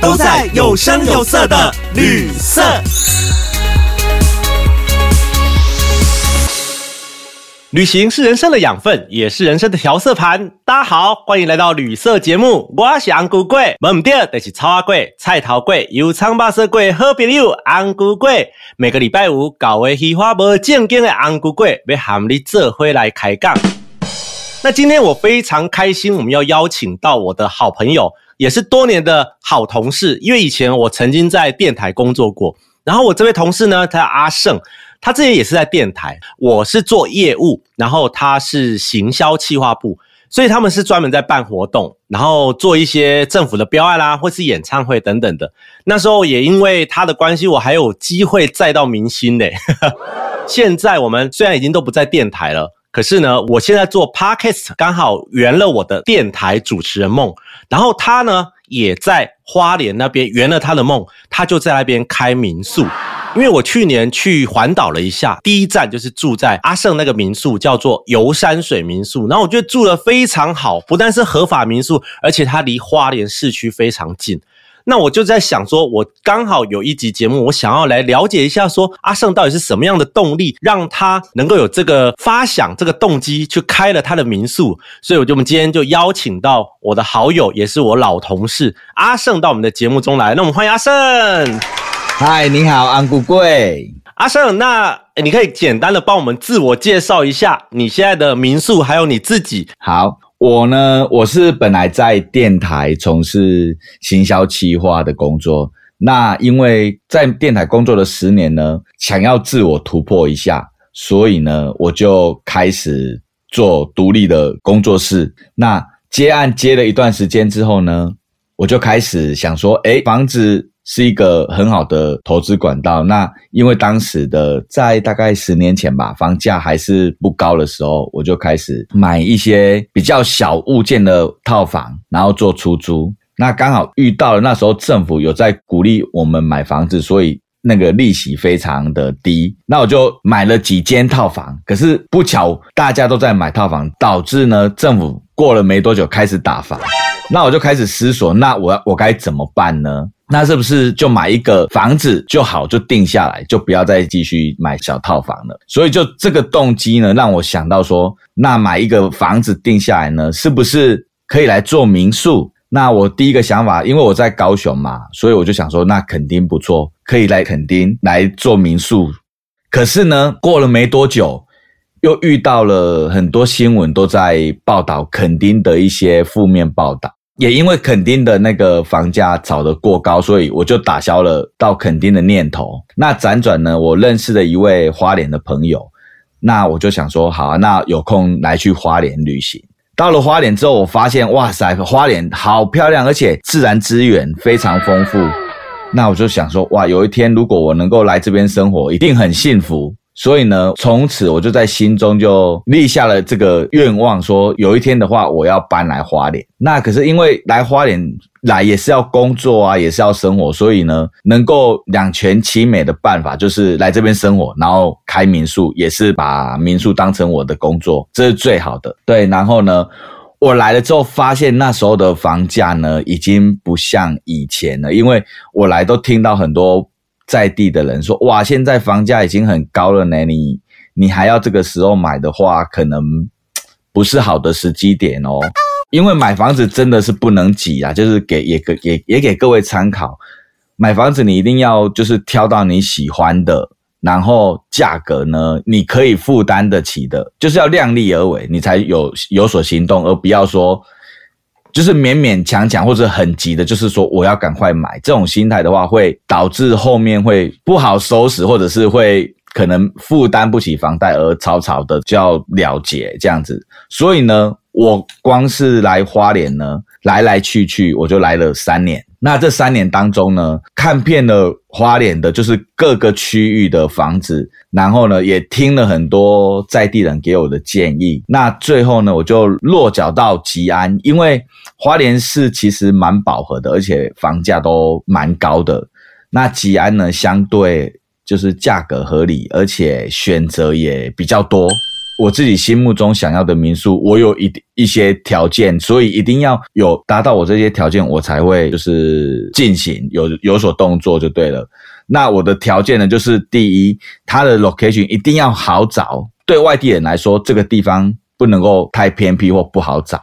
都在有声有色的旅色。旅行是人生的养分，也是人生的调色盘。大家好，欢迎来到旅色节目，我是安姑贵，门唔对就是草阿贵、菜头贵、油葱巴色贵、好朋友安姑贵。每个礼拜五搞个喜欢无正经的安姑贵，要喊你这回来开讲。那今天我非常开心，我们要邀请到我的好朋友，也是多年的好同事，因为以前我曾经在电台工作过。然后我这位同事呢，他叫阿胜。他之前也是在电台，我是做业务，然后他是行销企划部，所以他们是专门在办活动，然后做一些政府的标案啦，或是演唱会等等的。那时候也因为他的关系，我还有机会再到明星嘞。现在我们虽然已经都不在电台了，可是呢，我现在做 podcast 刚好圆了我的电台主持人梦，然后他呢也在花莲那边圆了他的梦，他就在那边开民宿。因为我去年去环岛了一下，第一站就是住在阿胜那个民宿，叫做游山水民宿。然后我觉得住的非常好，不但是合法民宿，而且它离花莲市区非常近。那我就在想说，我刚好有一集节目，我想要来了解一下，说阿胜到底是什么样的动力，让他能够有这个发想、这个动机去开了他的民宿。所以，我就我们今天就邀请到我的好友，也是我老同事阿胜到我们的节目中来。那我们欢迎阿胜。嗨，你好，安古贵阿胜。那你可以简单的帮我们自我介绍一下你现在的民宿，还有你自己。好，我呢，我是本来在电台从事行销企划的工作。那因为在电台工作了十年呢，想要自我突破一下，所以呢，我就开始做独立的工作室。那接案接了一段时间之后呢，我就开始想说，哎，房子。是一个很好的投资管道。那因为当时的在大概十年前吧，房价还是不高的时候，我就开始买一些比较小物件的套房，然后做出租。那刚好遇到了那时候政府有在鼓励我们买房子，所以那个利息非常的低。那我就买了几间套房。可是不巧大家都在买套房，导致呢政府过了没多久开始打房。那我就开始思索，那我我该怎么办呢？那是不是就买一个房子就好，就定下来，就不要再继续买小套房了？所以就这个动机呢，让我想到说，那买一个房子定下来呢，是不是可以来做民宿？那我第一个想法，因为我在高雄嘛，所以我就想说，那肯定不错，可以来垦丁来做民宿。可是呢，过了没多久，又遇到了很多新闻都在报道垦丁的一些负面报道。也因为垦丁的那个房价炒得过高，所以我就打消了到垦丁的念头。那辗转呢，我认识了一位花莲的朋友，那我就想说，好啊，那有空来去花莲旅行。到了花莲之后，我发现，哇塞，花莲好漂亮，而且自然资源非常丰富。那我就想说，哇，有一天如果我能够来这边生活，一定很幸福。所以呢，从此我就在心中就立下了这个愿望，说有一天的话，我要搬来花莲。那可是因为来花莲来也是要工作啊，也是要生活，所以呢，能够两全其美的办法就是来这边生活，然后开民宿，也是把民宿当成我的工作，这是最好的。对，然后呢，我来了之后发现那时候的房价呢，已经不像以前了，因为我来都听到很多。在地的人说：“哇，现在房价已经很高了呢，你你还要这个时候买的话，可能不是好的时机点哦。因为买房子真的是不能挤啊，就是给也给也也给各位参考，买房子你一定要就是挑到你喜欢的，然后价格呢你可以负担得起的，就是要量力而为，你才有有所行动，而不要说。”就是勉勉强强或者很急的，就是说我要赶快买，这种心态的话，会导致后面会不好收拾，或者是会可能负担不起房贷而草草的就要了结这样子。所以呢，我光是来花莲呢，来来去去我就来了三年。那这三年当中呢，看遍了花莲的，就是各个区域的房子，然后呢，也听了很多在地人给我的建议。那最后呢，我就落脚到吉安，因为花莲市其实蛮饱和的，而且房价都蛮高的。那吉安呢，相对就是价格合理，而且选择也比较多。我自己心目中想要的民宿，我有一一些条件，所以一定要有达到我这些条件，我才会就是进行有有所动作就对了。那我的条件呢，就是第一，它的 location 一定要好找，对外地人来说，这个地方不能够太偏僻或不好找，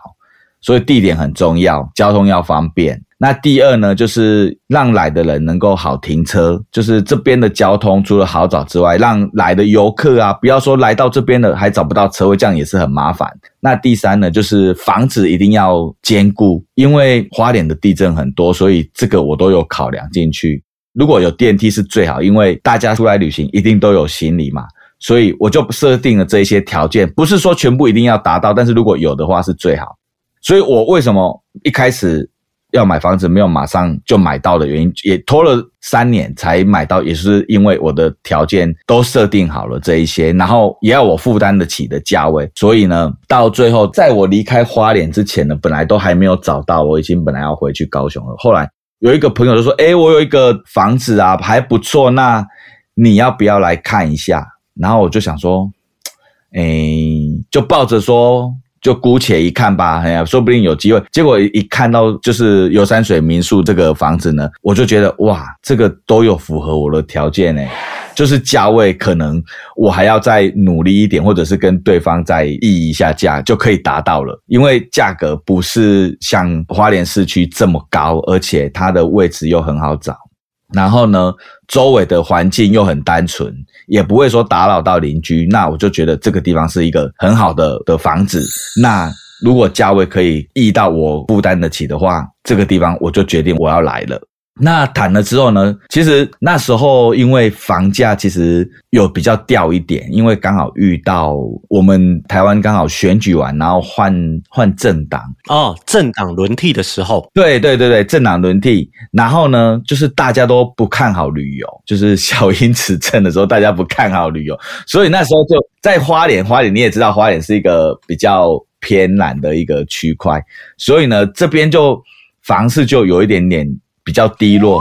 所以地点很重要，交通要方便。那第二呢，就是让来的人能够好停车，就是这边的交通除了好找之外，让来的游客啊，不要说来到这边的还找不到车位，这样也是很麻烦。那第三呢，就是房子一定要坚固，因为花莲的地震很多，所以这个我都有考量进去。如果有电梯是最好，因为大家出来旅行一定都有行李嘛，所以我就设定了这些条件，不是说全部一定要达到，但是如果有的话是最好。所以我为什么一开始？要买房子没有马上就买到的原因，也拖了三年才买到，也是因为我的条件都设定好了这一些，然后也要我负担得起的价位，所以呢，到最后在我离开花莲之前呢，本来都还没有找到，我已经本来要回去高雄了。后来有一个朋友就说：“哎，我有一个房子啊，还不错，那你要不要来看一下？”然后我就想说：“哎，就抱着说。”就姑且一看吧，哎呀，说不定有机会。结果一看到就是有山水民宿这个房子呢，我就觉得哇，这个都有符合我的条件呢。就是价位可能我还要再努力一点，或者是跟对方再议一下价就可以达到了。因为价格不是像花莲市区这么高，而且它的位置又很好找。然后呢，周围的环境又很单纯，也不会说打扰到邻居，那我就觉得这个地方是一个很好的的房子。那如果价位可以溢到我负担得起的话，这个地方我就决定我要来了。那谈了之后呢？其实那时候因为房价其实有比较掉一点，因为刚好遇到我们台湾刚好选举完，然后换换政党哦，政党轮替的时候，对对对对，政党轮替，然后呢，就是大家都不看好旅游，就是 小英执政的时候，大家不看好旅游，所以那时候就在花莲，花莲你也知道，花莲是一个比较偏南的一个区块，所以呢，这边就房市就有一点点。比较低落，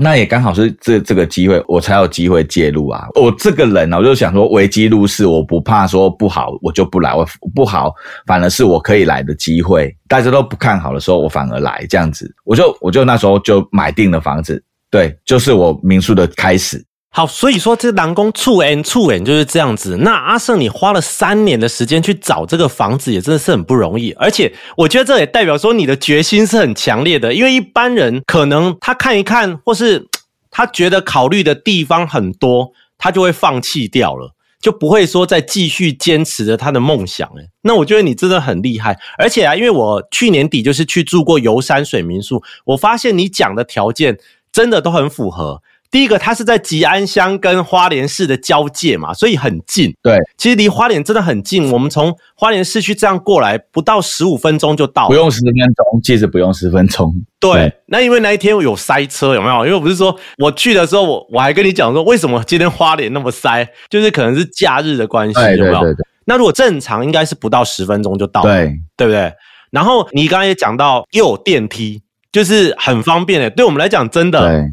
那也刚好是这这个机会，我才有机会介入啊。我这个人呢，我就想说，危机入市，我不怕说不好，我就不来。我不好，反而是我可以来的机会。大家都不看好的时候，我反而来这样子，我就我就那时候就买定了房子，对，就是我民宿的开始。好，所以说这南宫处 N 处 N 就是这样子。那阿胜，你花了三年的时间去找这个房子，也真的是很不容易。而且我觉得这也代表说你的决心是很强烈的，因为一般人可能他看一看，或是他觉得考虑的地方很多，他就会放弃掉了，就不会说再继续坚持着他的梦想。哎，那我觉得你真的很厉害。而且啊，因为我去年底就是去住过游山水民宿，我发现你讲的条件真的都很符合。第一个，它是在吉安乡跟花莲市的交界嘛，所以很近。对，其实离花莲真的很近。我们从花莲市区这样过来，不到十五分钟就到，不用十分钟，其实不用十分钟。对，那因为那一天有塞车，有没有？因为不是说我去的时候，我我还跟你讲说，为什么今天花莲那么塞，就是可能是假日的关系，有没有？那如果正常，应该是不到十分钟就到，对，对不对？然后你刚刚也讲到，又有电梯，就是很方便的。对我们来讲，真的。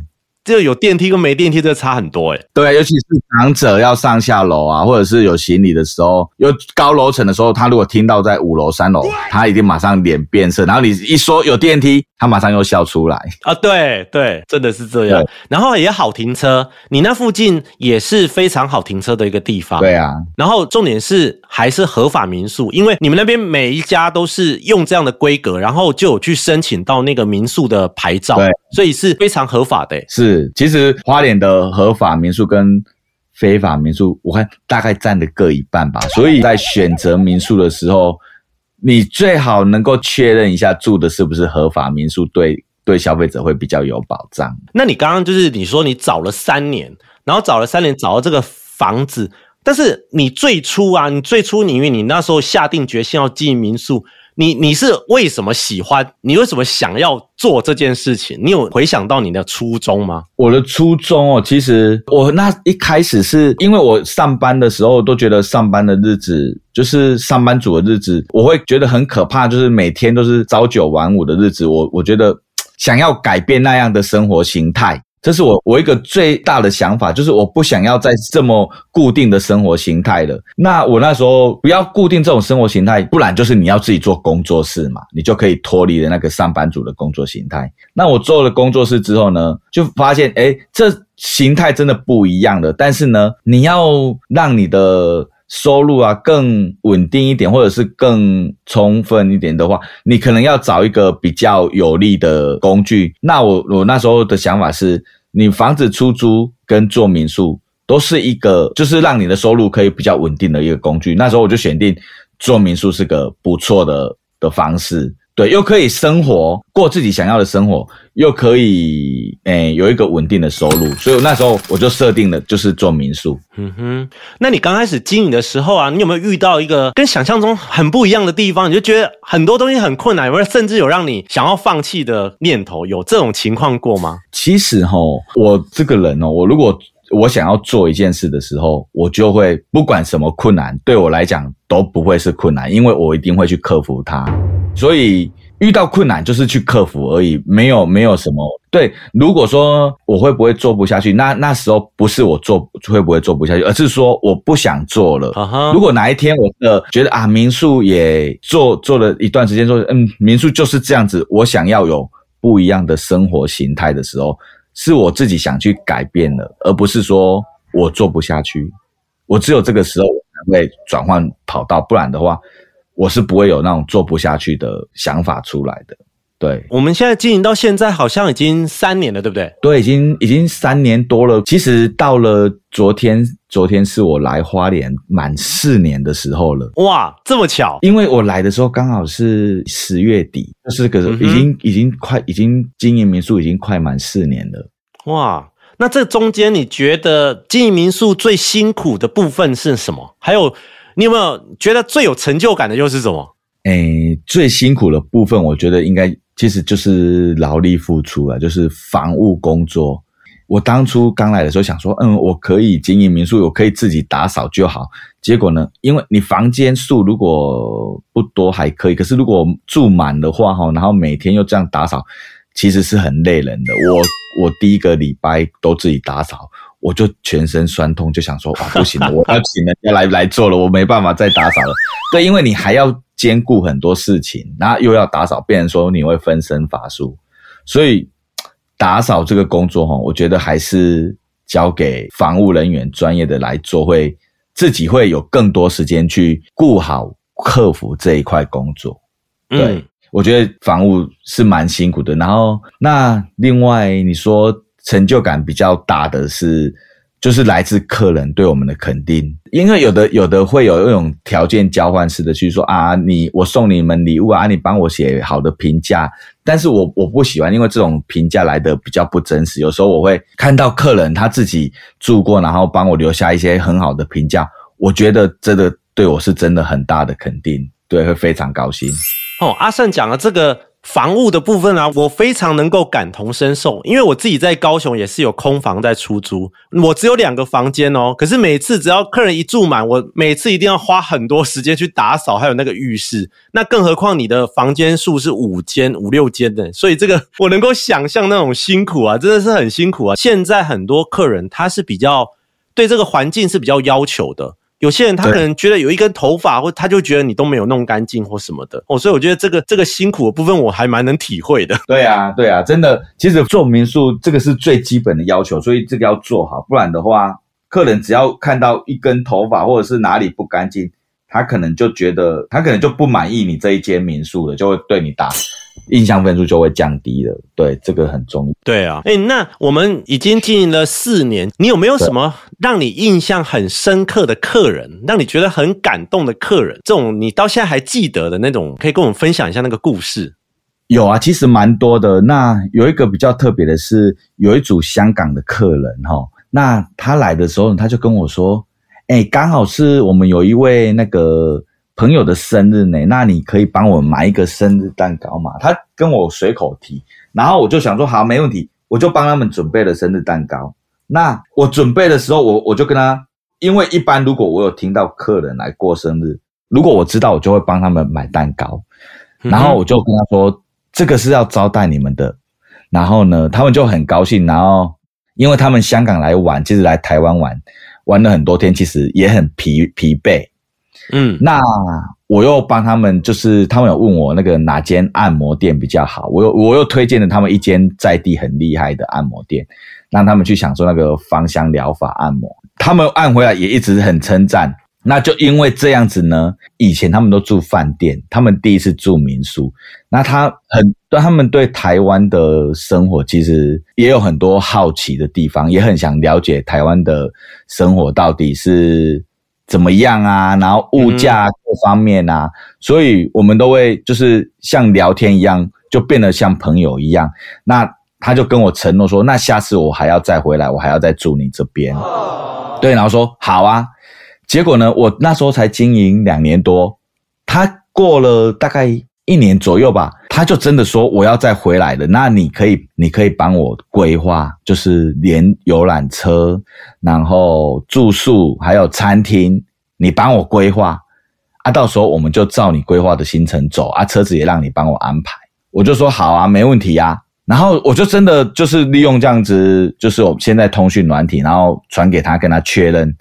这个有电梯跟没电梯，这差很多哎。对，尤其是长者要上下楼啊，或者是有行李的时候，有高楼层的时候，他如果听到在五楼、三楼，他一定马上脸变色。然后你一说有电梯，他马上又笑出来啊！对对，真的是这样。然后也好停车，你那附近也是非常好停车的一个地方。对啊。然后重点是还是合法民宿，因为你们那边每一家都是用这样的规格，然后就有去申请到那个民宿的牌照。对。所以是非常合法的。是，其实花莲的合法民宿跟非法民宿，我看大概占的各一半吧。所以在选择民宿的时候，你最好能够确认一下住的是不是合法民宿，对对消费者会比较有保障。那你刚刚就是你说你找了三年，然后找了三年找到这个房子，但是你最初啊，你最初你因为你那时候下定决心要经营民宿。你你是为什么喜欢？你为什么想要做这件事情？你有回想到你的初衷吗？我的初衷哦，其实我那一开始是因为我上班的时候都觉得上班的日子就是上班族的日子，我会觉得很可怕，就是每天都是朝九晚五的日子。我我觉得想要改变那样的生活形态。这是我我一个最大的想法，就是我不想要再这么固定的生活形态了。那我那时候不要固定这种生活形态，不然就是你要自己做工作室嘛，你就可以脱离了那个上班族的工作形态。那我做了工作室之后呢，就发现哎，这形态真的不一样了。但是呢，你要让你的收入啊更稳定一点，或者是更充分一点的话，你可能要找一个比较有利的工具。那我我那时候的想法是。你房子出租跟做民宿都是一个，就是让你的收入可以比较稳定的一个工具。那时候我就选定做民宿是个不错的的方式。对，又可以生活过自己想要的生活，又可以诶有一个稳定的收入，所以那时候我就设定了就是做民宿。嗯哼，那你刚开始经营的时候啊，你有没有遇到一个跟想象中很不一样的地方？你就觉得很多东西很困难，有没有甚至有让你想要放弃的念头？有这种情况过吗？其实哈，我这个人哦，我如果我想要做一件事的时候，我就会不管什么困难，对我来讲都不会是困难，因为我一定会去克服它。所以遇到困难就是去克服而已，没有没有什么对。如果说我会不会做不下去，那那时候不是我做会不会做不下去，而是说我不想做了。如果哪一天我的觉得啊，民宿也做做了一段时间，说嗯，民宿就是这样子，我想要有不一样的生活形态的时候，是我自己想去改变了，而不是说我做不下去。我只有这个时候才会转换跑道，不然的话。我是不会有那种做不下去的想法出来的。对，我们现在经营到现在好像已经三年了，对不对？对，已经已经三年多了。其实到了昨天，昨天是我来花莲满四年的时候了。哇，这么巧！因为我来的时候刚好是十月底，就是个已经已经快已经经营民宿已经快满四年了。哇，那这中间你觉得经营民宿最辛苦的部分是什么？还有？你有没有觉得最有成就感的又是什么？诶，最辛苦的部分，我觉得应该其实就是劳力付出啊，就是房屋工作。我当初刚来的时候想说，嗯，我可以经营民宿，我可以自己打扫就好。结果呢，因为你房间数如果不多还可以，可是如果住满的话哈，然后每天又这样打扫，其实是很累人的。我我第一个礼拜都自己打扫。我就全身酸痛，就想说哇，不行了，我要请人家来来做了，我没办法再打扫了。对，因为你还要兼顾很多事情，然后又要打扫，变成说你会分身乏术。所以打扫这个工作哈，我觉得还是交给防务人员专业的来做，会自己会有更多时间去顾好客服这一块工作。对，我觉得防务是蛮辛苦的。然后那另外你说。成就感比较大的是，就是来自客人对我们的肯定，因为有的有的会有那种条件交换式的去说啊，你我送你们礼物啊，你帮我写好的评价，但是我我不喜欢，因为这种评价来的比较不真实。有时候我会看到客人他自己住过，然后帮我留下一些很好的评价，我觉得这个对我是真的很大的肯定，对，会非常高兴。哦，阿胜讲了这个。房屋的部分啊，我非常能够感同身受，因为我自己在高雄也是有空房在出租，我只有两个房间哦，可是每次只要客人一住满，我每次一定要花很多时间去打扫，还有那个浴室，那更何况你的房间数是五间、五六间的，所以这个我能够想象那种辛苦啊，真的是很辛苦啊。现在很多客人他是比较对这个环境是比较要求的。有些人他可能觉得有一根头发，或他就觉得你都没有弄干净或什么的哦，所以我觉得这个这个辛苦的部分我还蛮能体会的。对啊，对啊，真的，其实做民宿这个是最基本的要求，所以这个要做好，不然的话，客人只要看到一根头发或者是哪里不干净，他可能就觉得他可能就不满意你这一间民宿了，就会对你打。印象分数就会降低了，对，这个很重要。对啊，哎，那我们已经经营了四年，你有没有什么让你印象很深刻的客人，让你觉得很感动的客人？这种你到现在还记得的那种，可以跟我们分享一下那个故事。有啊，其实蛮多的。那有一个比较特别的是，有一组香港的客人哈，那他来的时候，他就跟我说，哎，刚好是我们有一位那个朋友的生日呢，那你可以帮我买一个生日蛋糕嘛？他跟我随口提，然后我就想说好，没问题，我就帮他们准备了生日蛋糕。那我准备的时候，我我就跟他，因为一般如果我有听到客人来过生日，如果我知道，我就会帮他们买蛋糕，然后我就跟他说，这个是要招待你们的。然后呢，他们就很高兴。然后，因为他们香港来玩，其实来台湾玩，玩了很多天，其实也很疲疲惫。嗯，那我又帮他们，就是他们有问我那个哪间按摩店比较好，我又我又推荐了他们一间在地很厉害的按摩店，让他们去享受那个芳香疗法按摩。他们按回来也一直很称赞。那就因为这样子呢，以前他们都住饭店，他们第一次住民宿。那他很，他们对台湾的生活其实也有很多好奇的地方，也很想了解台湾的生活到底是怎么样啊，然后物价各方面啊，所以我们都会就是像聊天一样，就变得像朋友一样。那他就跟我承诺说，那下次我还要再回来，我还要再住你这边。对，然后说好啊。结果呢？我那时候才经营两年多，他过了大概一年左右吧，他就真的说我要再回来了。那你可以，你可以帮我规划，就是连游览车，然后住宿还有餐厅，你帮我规划啊。到时候我们就照你规划的行程走啊，车子也让你帮我安排。我就说好啊，没问题呀。然后我就真的就是利用这样子，就是我现在通讯软体，然后传给他，跟他确认。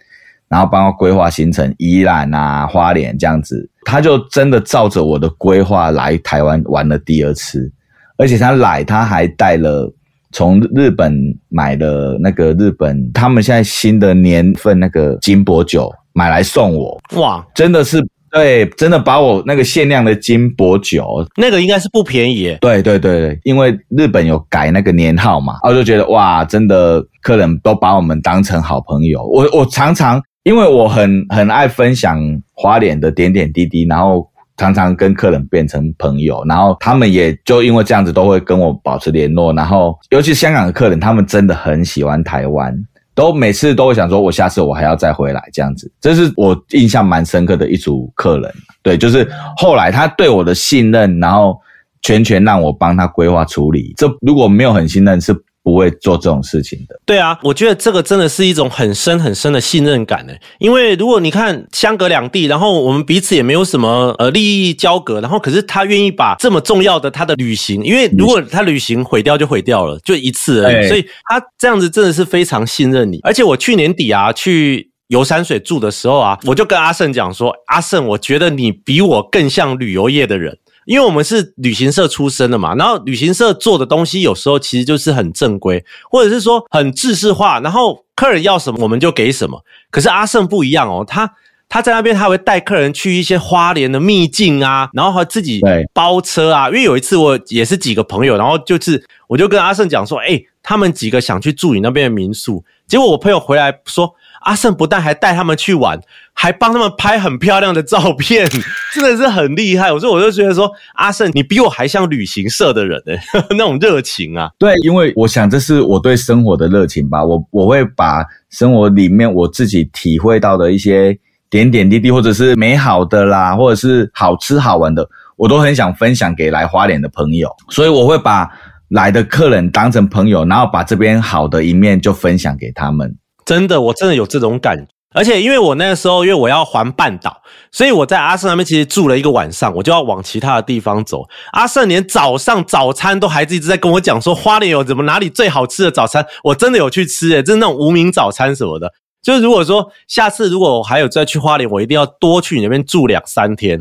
然后帮我规划行程，宜兰啊、花莲这样子，他就真的照着我的规划来台湾玩了第二次，而且他来他还带了从日本买的那个日本他们现在新的年份那个金箔酒买来送我，哇，真的是对，真的把我那个限量的金箔酒，那个应该是不便宜，对对对，因为日本有改那个年号嘛，我就觉得哇，真的客人都把我们当成好朋友，我我常常。因为我很很爱分享花脸的点点滴滴，然后常常跟客人变成朋友，然后他们也就因为这样子都会跟我保持联络，然后尤其香港的客人，他们真的很喜欢台湾，都每次都会想说，我下次我还要再回来这样子，这是我印象蛮深刻的一组客人。对，就是后来他对我的信任，然后全权让我帮他规划处理，这如果没有很信任是。不会做这种事情的。对啊，我觉得这个真的是一种很深很深的信任感呢。因为如果你看相隔两地，然后我们彼此也没有什么呃利益交隔，然后可是他愿意把这么重要的他的旅行，因为如果他旅行毁掉就毁掉了，就一次而已，所以他这样子真的是非常信任你。而且我去年底啊去游山水住的时候啊，我就跟阿胜讲说，阿胜，我觉得你比我更像旅游业的人。因为我们是旅行社出身的嘛，然后旅行社做的东西有时候其实就是很正规，或者是说很制式化，然后客人要什么我们就给什么。可是阿胜不一样哦，他他在那边他会带客人去一些花莲的秘境啊，然后还自己包车啊。因为有一次我也是几个朋友，然后就是我就跟阿胜讲说，哎，他们几个想去住你那边的民宿，结果我朋友回来说。阿胜不但还带他们去玩，还帮他们拍很漂亮的照片，真的是很厉害。我说，我就觉得说，阿胜你比我还像旅行社的人呢，那种热情啊。对，因为我想这是我对生活的热情吧。我我会把生活里面我自己体会到的一些点点滴滴，或者是美好的啦，或者是好吃好玩的，我都很想分享给来花莲的朋友。所以我会把来的客人当成朋友，然后把这边好的一面就分享给他们。真的，我真的有这种感觉，而且因为我那个时候，因为我要环半岛，所以我在阿胜那边其实住了一个晚上，我就要往其他的地方走。阿胜连早上早餐都还是一直在跟我讲说，花莲有怎么哪里最好吃的早餐，我真的有去吃诶，就是那种无名早餐什么的。就是如果说下次如果我还有再去花莲，我一定要多去你那边住两三天。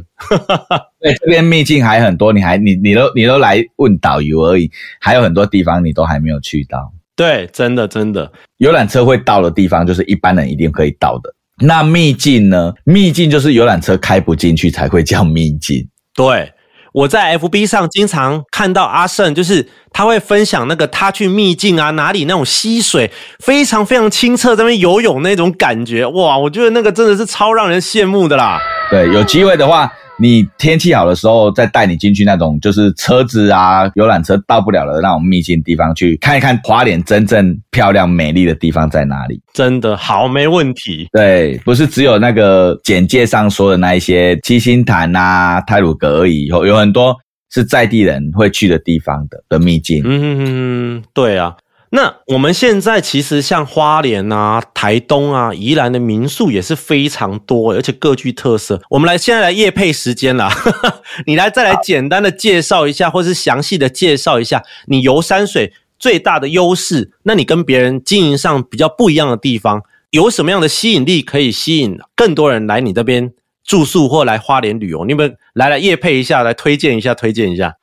对，这边秘境还很多，你还你你都你都来问导游而已，还有很多地方你都还没有去到。对，真的真的，游览车会到的地方，就是一般人一定可以到的。那秘境呢？秘境就是游览车开不进去才会叫秘境。对，我在 FB 上经常看到阿胜，就是他会分享那个他去秘境啊，哪里那种溪水非常非常清澈，在那边游泳那种感觉，哇，我觉得那个真的是超让人羡慕的啦。对，有机会的话，你天气好的时候再带你进去那种就是车子啊、游览车到不了的那种秘境地方去看一看花莲真正漂亮美丽的地方在哪里。真的好，没问题。对，不是只有那个简介上说的那一些七星潭啊、泰鲁阁而已，有有很多是在地人会去的地方的的秘境。嗯，对啊。那我们现在其实像花莲啊、台东啊、宜兰的民宿也是非常多，而且各具特色。我们来现在来夜配时间啦，你来再来简单的介绍一下，或是详细的介绍一下你游山水最大的优势。那你跟别人经营上比较不一样的地方，有什么样的吸引力可以吸引更多人来你这边住宿或来花莲旅游？你们来来夜配一下，来推荐一下，推荐一下。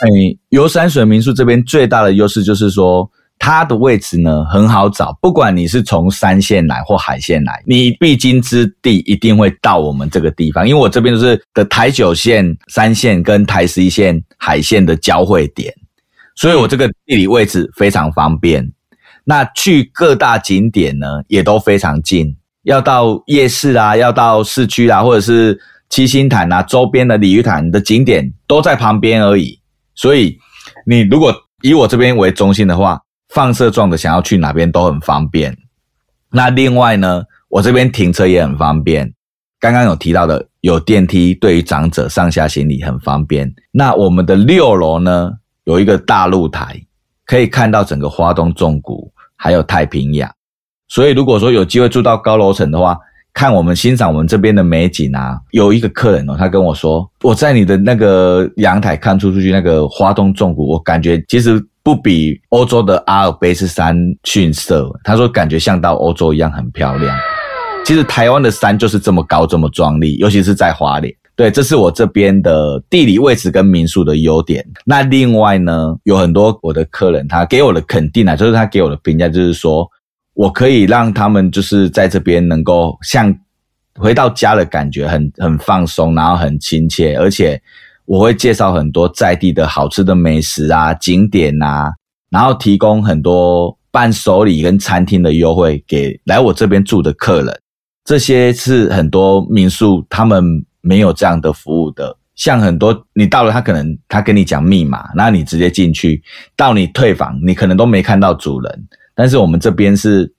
哎，游山水民宿这边最大的优势就是说，它的位置呢很好找，不管你是从山线来或海线来，你必经之地一定会到我们这个地方，因为我这边就是的台九线山线跟台十一线海线的交汇点，所以我这个地理位置非常方便。那去各大景点呢也都非常近，要到夜市啊，要到市区啊，或者是七星潭啊周边的鲤鱼潭的景点都在旁边而已。所以，你如果以我这边为中心的话，放射状的想要去哪边都很方便。那另外呢，我这边停车也很方便。刚刚有提到的，有电梯，对于长者上下行李很方便。那我们的六楼呢，有一个大露台，可以看到整个花东纵谷，还有太平洋。所以，如果说有机会住到高楼层的话，看我们欣赏我们这边的美景啊，有一个客人哦，他跟我说，我在你的那个阳台看出出去那个花东纵谷，我感觉其实不比欧洲的阿尔卑斯山逊色。他说感觉像到欧洲一样很漂亮。其实台湾的山就是这么高这么壮丽，尤其是在花莲。对，这是我这边的地理位置跟民宿的优点。那另外呢，有很多我的客人他给我的肯定啊，就是他给我的评价就是说。我可以让他们就是在这边能够像回到家的感觉，很很放松，然后很亲切，而且我会介绍很多在地的好吃的美食啊、景点啊，然后提供很多伴手礼跟餐厅的优惠给来我这边住的客人。这些是很多民宿他们没有这样的服务的，像很多你到了，他可能他跟你讲密码，那你直接进去，到你退房，你可能都没看到主人。但是我们这边是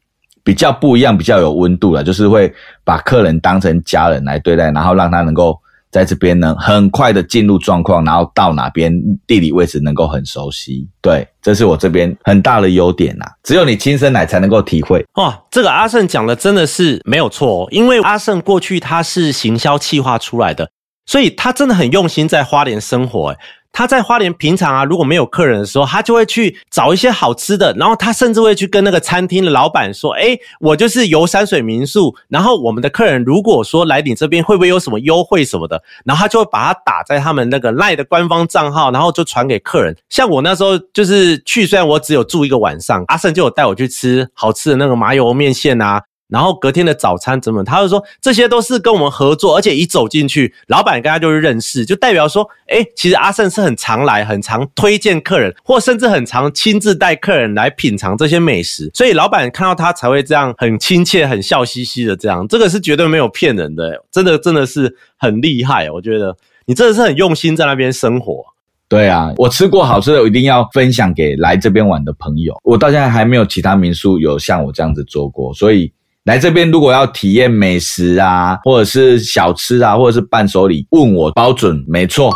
比较不一样，比较有温度了，就是会把客人当成家人来对待，然后让他能够在这边呢很快的进入状况，然后到哪边地理位置能够很熟悉。对，这是我这边很大的优点呐，只有你亲身来才能够体会。哇，这个阿胜讲的真的是没有错，因为阿胜过去他是行销企划出来的，所以他真的很用心在花莲生活。他在花莲平常啊，如果没有客人的时候，他就会去找一些好吃的，然后他甚至会去跟那个餐厅的老板说：“哎，我就是游山水民宿，然后我们的客人如果说来你这边，会不会有什么优惠什么的？”然后他就会把它打在他们那个赖的官方账号，然后就传给客人。像我那时候就是去，虽然我只有住一个晚上，阿胜就有带我去吃好吃的那个麻油面线啊。然后隔天的早餐怎么？他就说这些都是跟我们合作，而且一走进去，老板跟他就是认识，就代表说，哎，其实阿胜是很常来，很常推荐客人，或甚至很常亲自带客人来品尝这些美食，所以老板看到他才会这样很亲切、很笑嘻嘻的这样，这个是绝对没有骗人的，真的真的是很厉害，我觉得你真的是很用心在那边生活。对啊，我吃过好吃的，我一定要分享给来这边玩的朋友。我到现在还没有其他民宿有像我这样子做过，所以。来这边，如果要体验美食啊，或者是小吃啊，或者是伴手礼，问我包准没错。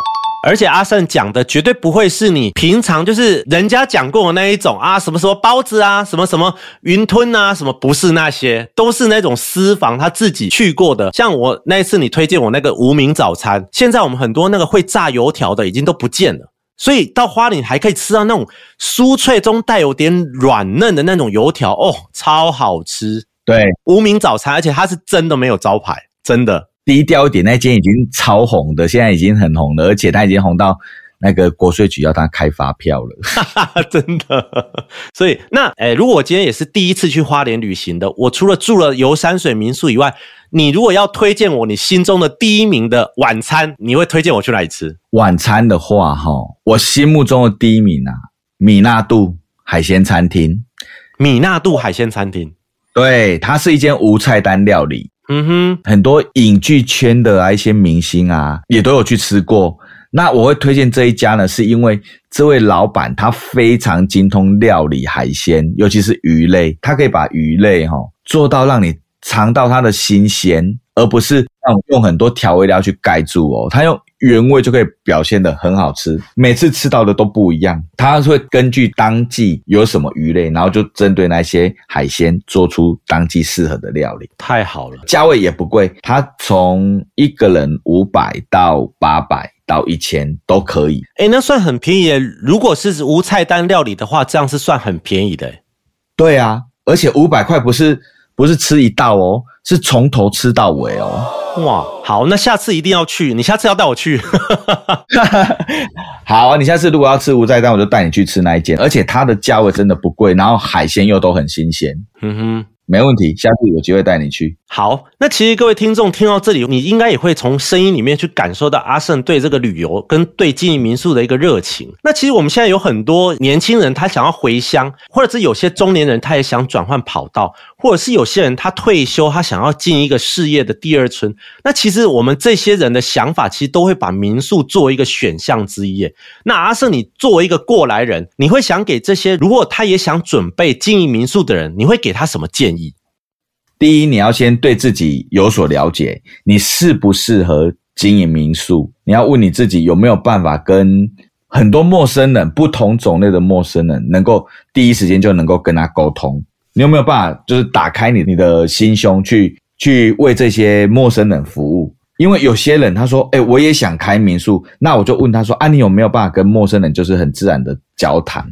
而且阿胜讲的绝对不会是你平常就是人家讲过的那一种啊，什么什么包子啊，什么什么云吞啊，什么不是那些，都是那种私房他自己去过的。像我那一次你推荐我那个无名早餐，现在我们很多那个会炸油条的已经都不见了，所以到花莲还可以吃到那种酥脆中带有点软嫩的那种油条哦，超好吃。对，无名早餐，而且它是真的没有招牌，真的低调一点。那间已经超红的，现在已经很红了，而且它已经红到那个国税局要他开发票了，真的。所以那诶，如果我今天也是第一次去花莲旅行的，我除了住了游山水民宿以外，你如果要推荐我你心中的第一名的晚餐，你会推荐我去哪里吃？晚餐的话，哈，我心目中的第一名啊，米纳杜海鲜餐厅。米纳杜海鲜餐厅。对，它是一间无菜单料理，嗯哼，很多影剧圈的啊一些明星啊，也都有去吃过。那我会推荐这一家呢，是因为这位老板他非常精通料理海鲜，尤其是鱼类，他可以把鱼类哈、做到让你尝到它的新鲜，而不是那种用很多调味料去盖住哦。他用原味就可以表现的很好吃，每次吃到的都不一样。它会根据当季有什么鱼类，然后就针对那些海鲜做出当季适合的料理。太好了。价位也不贵，它从一个人五百到八百到一千都可以。哎，那算很便宜耶。如果是无菜单料理的话，这样是算很便宜的。对啊，而且五百块不是不是吃一道哦，是从头吃到尾哦。哇，好，那下次一定要去。你下次要带我去。好啊，你下次如果要吃无菜单，我就带你去吃那一间，而且它的价位真的不贵，然后海鲜又都很新鲜，嗯哼。没问题。下次有机会带你去。好，那其实各位听众听到这里，你应该也会从声音里面去感受到阿胜对这个旅游跟对经营民宿的一个热情。那其实我们现在有很多年轻人，他想要回乡，或者是有些中年人，他也想转换跑道，或者是有些人他退休，他想要进一个事业的第二春。那其实我们这些人的想法，其实都会把民宿作为一个选项之一。那阿胜，你作为一个过来人，你会想给这些如果他也想准备经营民宿的人，你会给他什么建议？第一，你要先对自己有所了解，你适不适合经营民宿？你要问你自己有没有办法跟很多陌生人、不同种类的陌生人，能够第一时间就能够跟他沟通。你有没有办法，就是打开你你的心胸，去去为这些陌生人服务？因为有些人他说，哎、我也想开民宿，那我就问他说，啊，你有没有办法跟陌生人就是很自然的交谈？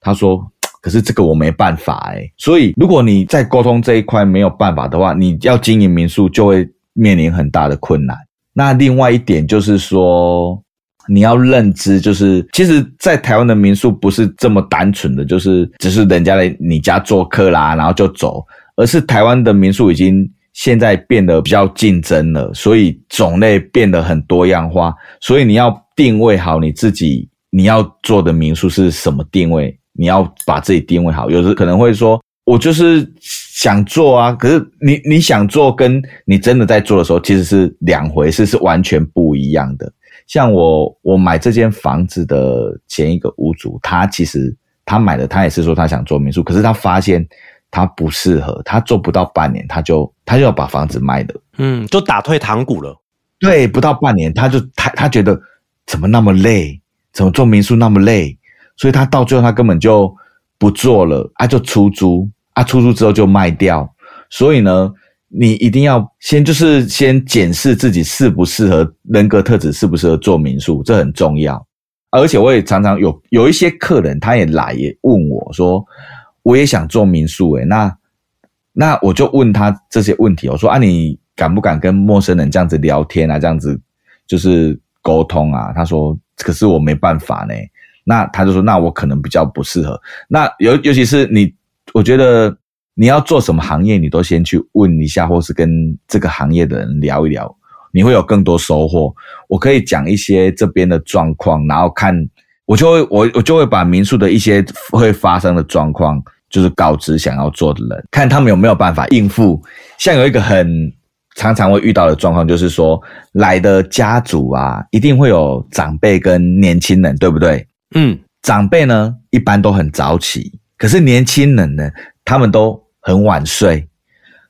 他说。可是这个我没办法哎、所以如果你在沟通这一块没有办法的话，你要经营民宿就会面临很大的困难。那另外一点就是说，你要认知，就是其实，在台湾的民宿不是这么单纯的，就是只是人家来你家做客啦，然后就走，而是台湾的民宿已经现在变得比较竞争了，所以种类变得很多样化，所以你要定位好你自己，你要做的民宿是什么定位，你要把自己定位好。有时可能会说，我就是想做啊，可是你你想做跟你真的在做的时候，其实是两回事，是完全不一样的。像我我买这间房子的前一个屋主，他其实他买的他也是说他想做民宿，可是他发现他不适合，他做不到半年，他就他就要把房子卖了。嗯，就打退堂鼓了。对，不到半年，他就他他觉得怎么那么累，怎么做民宿那么累，所以他到最后他根本就不做了，啊，就出租，啊，出租之后就卖掉。所以呢，你一定要先就是先检视自己适不适合人格特质，适不适合做民宿，这很重要。而且我也常常有有一些客人，他也来也问我说，我也想做民宿、欸，那那我就问他这些问题，我说啊，你敢不敢跟陌生人这样子聊天啊？这样子就是沟通啊？他说，可是我没办法呢。那他就说，那我可能比较不适合。那尤尤其是你，我觉得你要做什么行业，你都先去问一下，或是跟这个行业的人聊一聊，你会有更多收获。我可以讲一些这边的状况，然后看我就会我我就会把民宿的一些会发生的状况，就是告知想要做的人，看他们有没有办法应付。像有一个很常常会遇到的状况，就是说来的家族啊，一定会有长辈跟年轻人，对不对？嗯，长辈呢一般都很早起，可是年轻人呢，他们都很晚睡。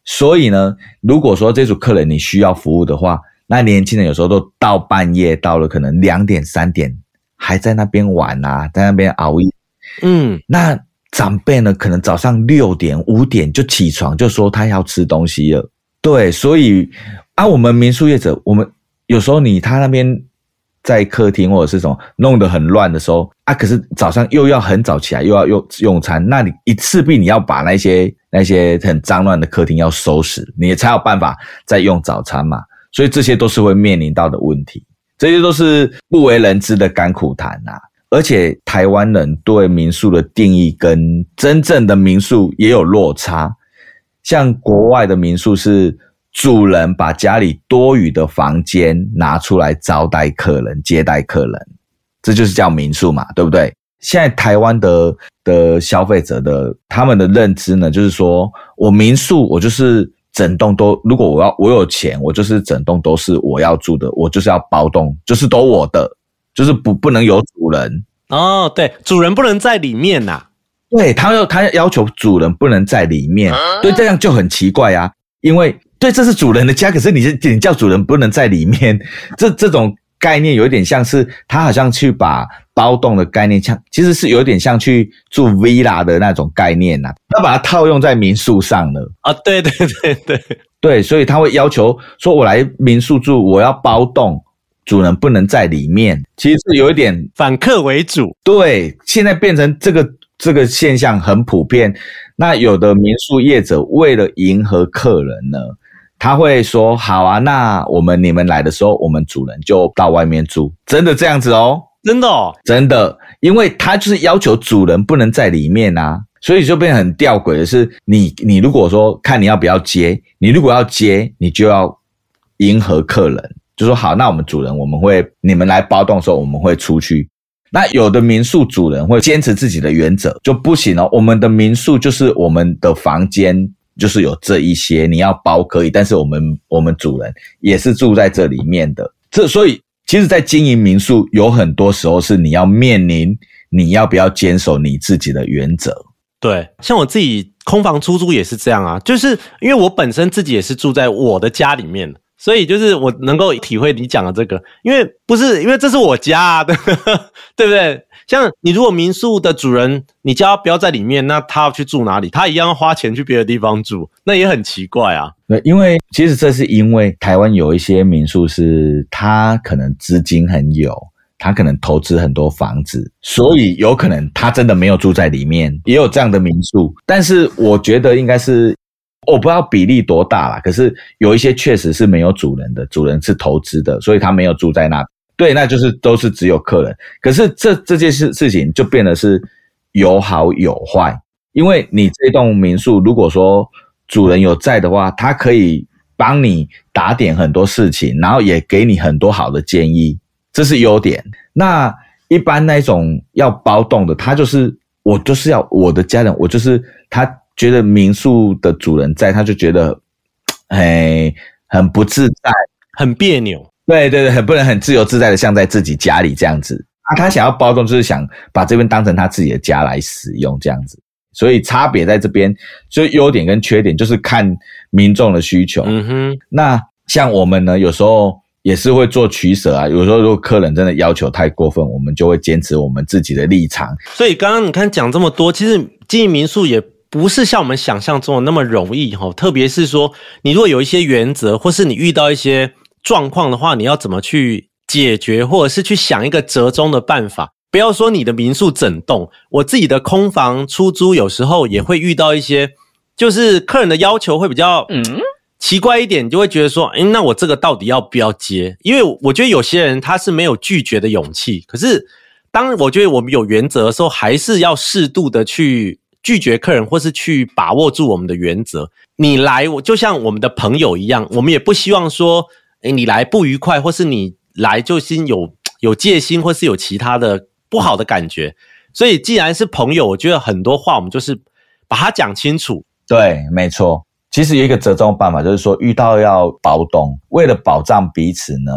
所以呢，如果说这组客人你需要服务的话，那年轻人有时候都到半夜，到了可能两点三点，还在那边玩啊，在那边熬夜。嗯，那长辈呢，可能早上六点五点就起床，就说他要吃东西了。对，所以啊，我们民宿业者，我们有时候你他那边在客厅或者是什么弄得很乱的时候啊，可是早上又要很早起来，又要用用餐，那你一势必你要把那些那些很脏乱的客厅要收拾，你才有办法再用早餐嘛。所以这些都是会面临到的问题，这些都是不为人知的甘苦谈呐、而且台湾人对民宿的定义跟真正的民宿也有落差，像国外的民宿是主人把家里多余的房间拿出来招待客人、接待客人，这就是叫民宿嘛，对不对？现在台湾的的消费者的他们的认知呢，就是说我民宿我就是整栋都，如果我要我有钱，我就是整栋都是我要住的，我就是要包栋，就是都我的，就是不不能有主人。哦，对，主人不能在里面呐、对他要他要求主人不能在里面，对，这样就很奇怪啊。因为对，这是主人的家，可是你是你叫主人不能在里面，这这种概念有一点像是他好像去把包栋的概念，像其实是有点像去住 villa 的那种概念呐、他把它套用在民宿上了。啊，对对对对，对，所以他会要求说，我来民宿住，我要包栋，主人不能在里面。其实是有一点反客为主。对，现在变成这个这个现象很普遍。那有的民宿业者为了迎合客人呢，他会说：“好啊，那我们你们来的时候，我们主人就到外面住。”真的这样子哦，真的哦，真的，因为他就是要求主人不能在里面啊，所以就变得很吊诡的是，你你如果说看你要不要接，你如果要接，你就要迎合客人，就说好，那我们主人我们会你们来包栋的时候，我们会出去。那有的民宿主人会坚持自己的原则，就不行哦。我们的民宿就是我们的房间就是有这一些，你要包可以，但是我们我们主人也是住在这里面的。这所以其实，在经营民宿有很多时候是你要面临你要不要坚守你自己的原则。对，像我自己空房出租也是这样啊，就是因为我本身自己也是住在我的家里面，所以就是我能够体会你讲的这个，因为不是因为这是我家啊，对 对不对？像你如果民宿的主人，你叫他不要在里面，那他要去住哪里？他一样要花钱去别的地方住，那也很奇怪啊。对，因为其实这是因为台湾有一些民宿是他可能资金很有，他可能投资很多房子，所以有可能他真的没有住在里面，也有这样的民宿。但是我觉得应该是我不知道比例多大啦，可是有一些确实是没有主人的，主人是投资的，所以他没有住在那。对，那就是都是只有客人。可是这这件事事情就变得是有好有坏，因为你这栋民宿如果说主人有在的话，他可以帮你打点很多事情，然后也给你很多好的建议，这是优点。那一般那种要包栋的，他就是我就是要我的家人，我就是他觉得民宿的主人在，他就觉得 哎很不自在。很别扭。对对对，很不能很自由自在的像在自己家里这样子啊。他想要包装，就是想把这边当成他自己的家来使用这样子。所以差别在这边，就优点跟缺点就是看民众的需求。嗯哼，那像我们呢，有时候也是会做取舍啊。有时候如果客人真的要求太过分，我们就会坚持我们自己的立场。所以刚刚你看讲这么多，其实经营民宿也不是像我们想象中的那么容易哈。特别是说，你如果有一些原则，或是你遇到一些状况的话，你要怎么去解决，或者是去想一个折中的办法。不要说你的民宿整栋，我自己的空房出租，有时候也会遇到一些，就是客人的要求会比较嗯奇怪一点，你就会觉得说，诶，那我这个到底要不要接？因为我觉得有些人他是没有拒绝的勇气，可是当我觉得我们有原则的时候，还是要适度的去拒绝客人，或是去把握住我们的原则。你来，我就像我们的朋友一样，我们也不希望说，诶，你来不愉快，或是你来就心有有戒心，或是有其他的不好的感觉。所以，既然是朋友，我觉得很多话我们就是把它讲清楚。对，没错。其实有一个折中办法，就是说遇到要包栋，为了保障彼此呢，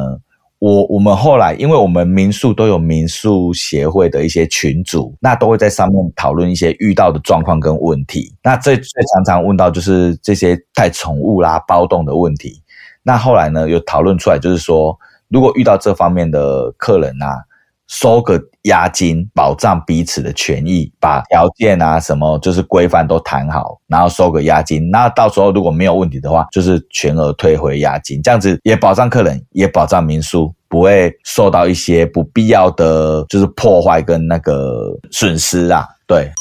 我我们后来，因为我们民宿都有民宿协会的一些群组，那都会在上面讨论一些遇到的状况跟问题。那最最常常问到就是这些带宠物啦、包动的问题。那后来呢，有讨论出来，就是说，如果遇到这方面的客人啊，收个押金，保障彼此的权益，把条件啊什么就是规范都谈好，然后收个押金。那到时候如果没有问题的话，就是全额退回押金，这样子也保障客人，也保障民宿不会受到一些不必要的就是破坏跟那个损失啊。对，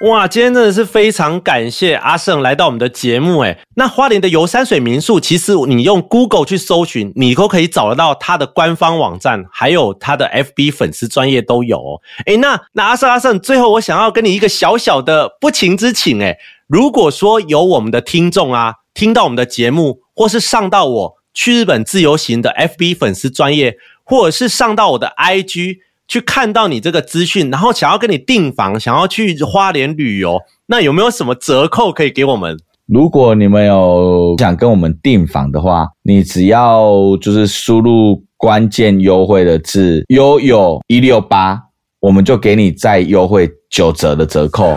哇，今天真的是非常感谢阿胜来到我们的节目。诶，那花莲的游山水民宿，其实你用 Google 去搜寻，你都可以找得到它的官方网站，还有它的 FB 粉丝专业都有哦。诶，那那阿胜阿胜，最后我想要跟你一个小小的不情之请，诶，如果说有我们的听众啊，听到我们的节目，或是上到我去日本自由行的 FB 粉丝专业，或者是上到我的 IG。去看到你这个资讯，然后想要跟你订房，想要去花莲旅游，那有没有什么折扣可以给我们？如果你们有想跟我们订房的话，你只要就是输入关键优惠的字“悠悠一六八”，我们就给你再优惠九折的折扣。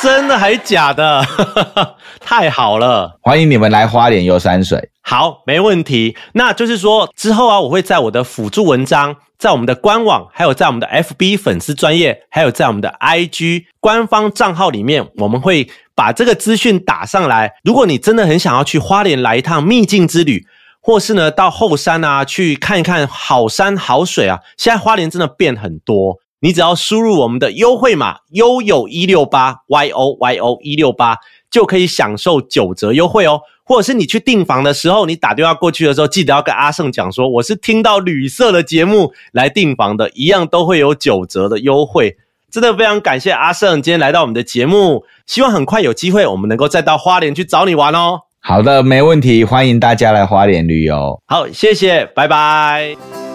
真的还假的？太好了！欢迎你们来花莲游山水。好，没问题。那就是说之后啊，我会在我的辅助文章，在我们的官网，还有在我们的 FB 粉丝专业，还有在我们的 IG 官方账号里面，我们会把这个资讯打上来。如果你真的很想要去花莲来一趟秘境之旅，或是呢到后山啊去看一看好山好水啊，现在花莲真的变很多。你只要输入我们的优惠码悠悠一六八 y o y o 一六八，就可以享受九折优惠哦。或者是你去订房的时候，你打电话过去的时候，记得要跟阿胜讲说，我是听到旅社的节目来订房的，一样都会有九折的优惠。真的非常感谢阿胜今天来到我们的节目，希望很快有机会我们能够再到花莲去找你玩哦。好的，没问题，欢迎大家来花莲旅游。好，谢谢，拜拜。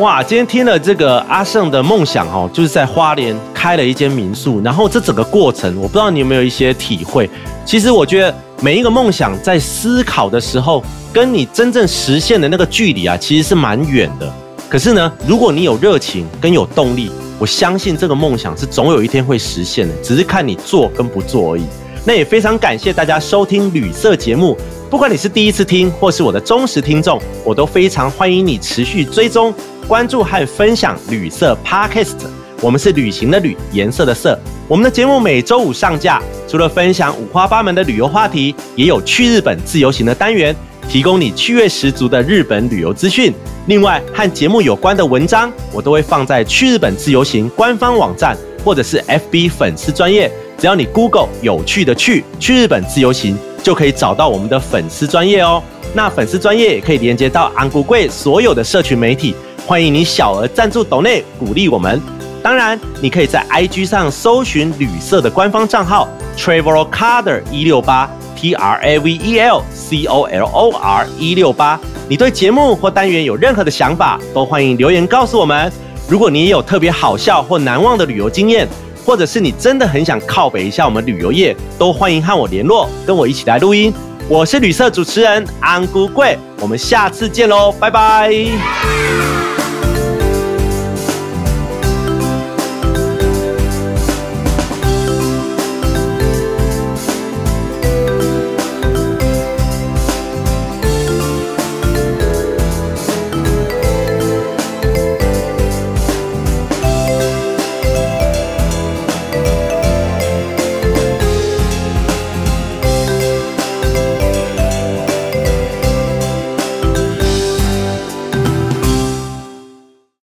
哇，今天听了这个阿胜的梦想哦，就是在花莲开了一间民宿，然后这整个过程，我不知道你有没有一些体会。其实我觉得每一个梦想在思考的时候，跟你真正实现的那个距离啊，其实是蛮远的。可是呢，如果你有热情跟有动力，我相信这个梦想是总有一天会实现的，只是看你做跟不做而已。那也非常感谢大家收听旅色节目，不管你是第一次听或是我的忠实听众，我都非常欢迎你持续追踪。关注和分享旅色 Podcast，我们是旅行的旅，颜色的色。我们的节目每周五上架，除了分享五花八门的旅游话题，也有去日本自由行的单元，提供你趣味十足的日本旅游资讯。另外，和节目有关的文章，我都会放在去日本自由行官方网站或者是 FB 粉丝专业。只要你 Google 有趣的去去日本自由行，就可以找到我们的粉丝专业哦。那粉丝专业也可以连接到安古贵所有的社群媒体。欢迎你小额赞助斗内鼓励我们，当然你可以在 IG 上搜寻旅社的官方账号 Travel Color 一六八 T R A V E L C O L O R 一六八。你对节目或单元有任何的想法，都欢迎留言告诉我们。如果你也有特别好笑或难忘的旅游经验，或者是你真的很想靠北一下我们旅游业，都欢迎和我联络，跟我一起来录音。我是旅社主持人安姑贵，我们下次见喽，拜拜。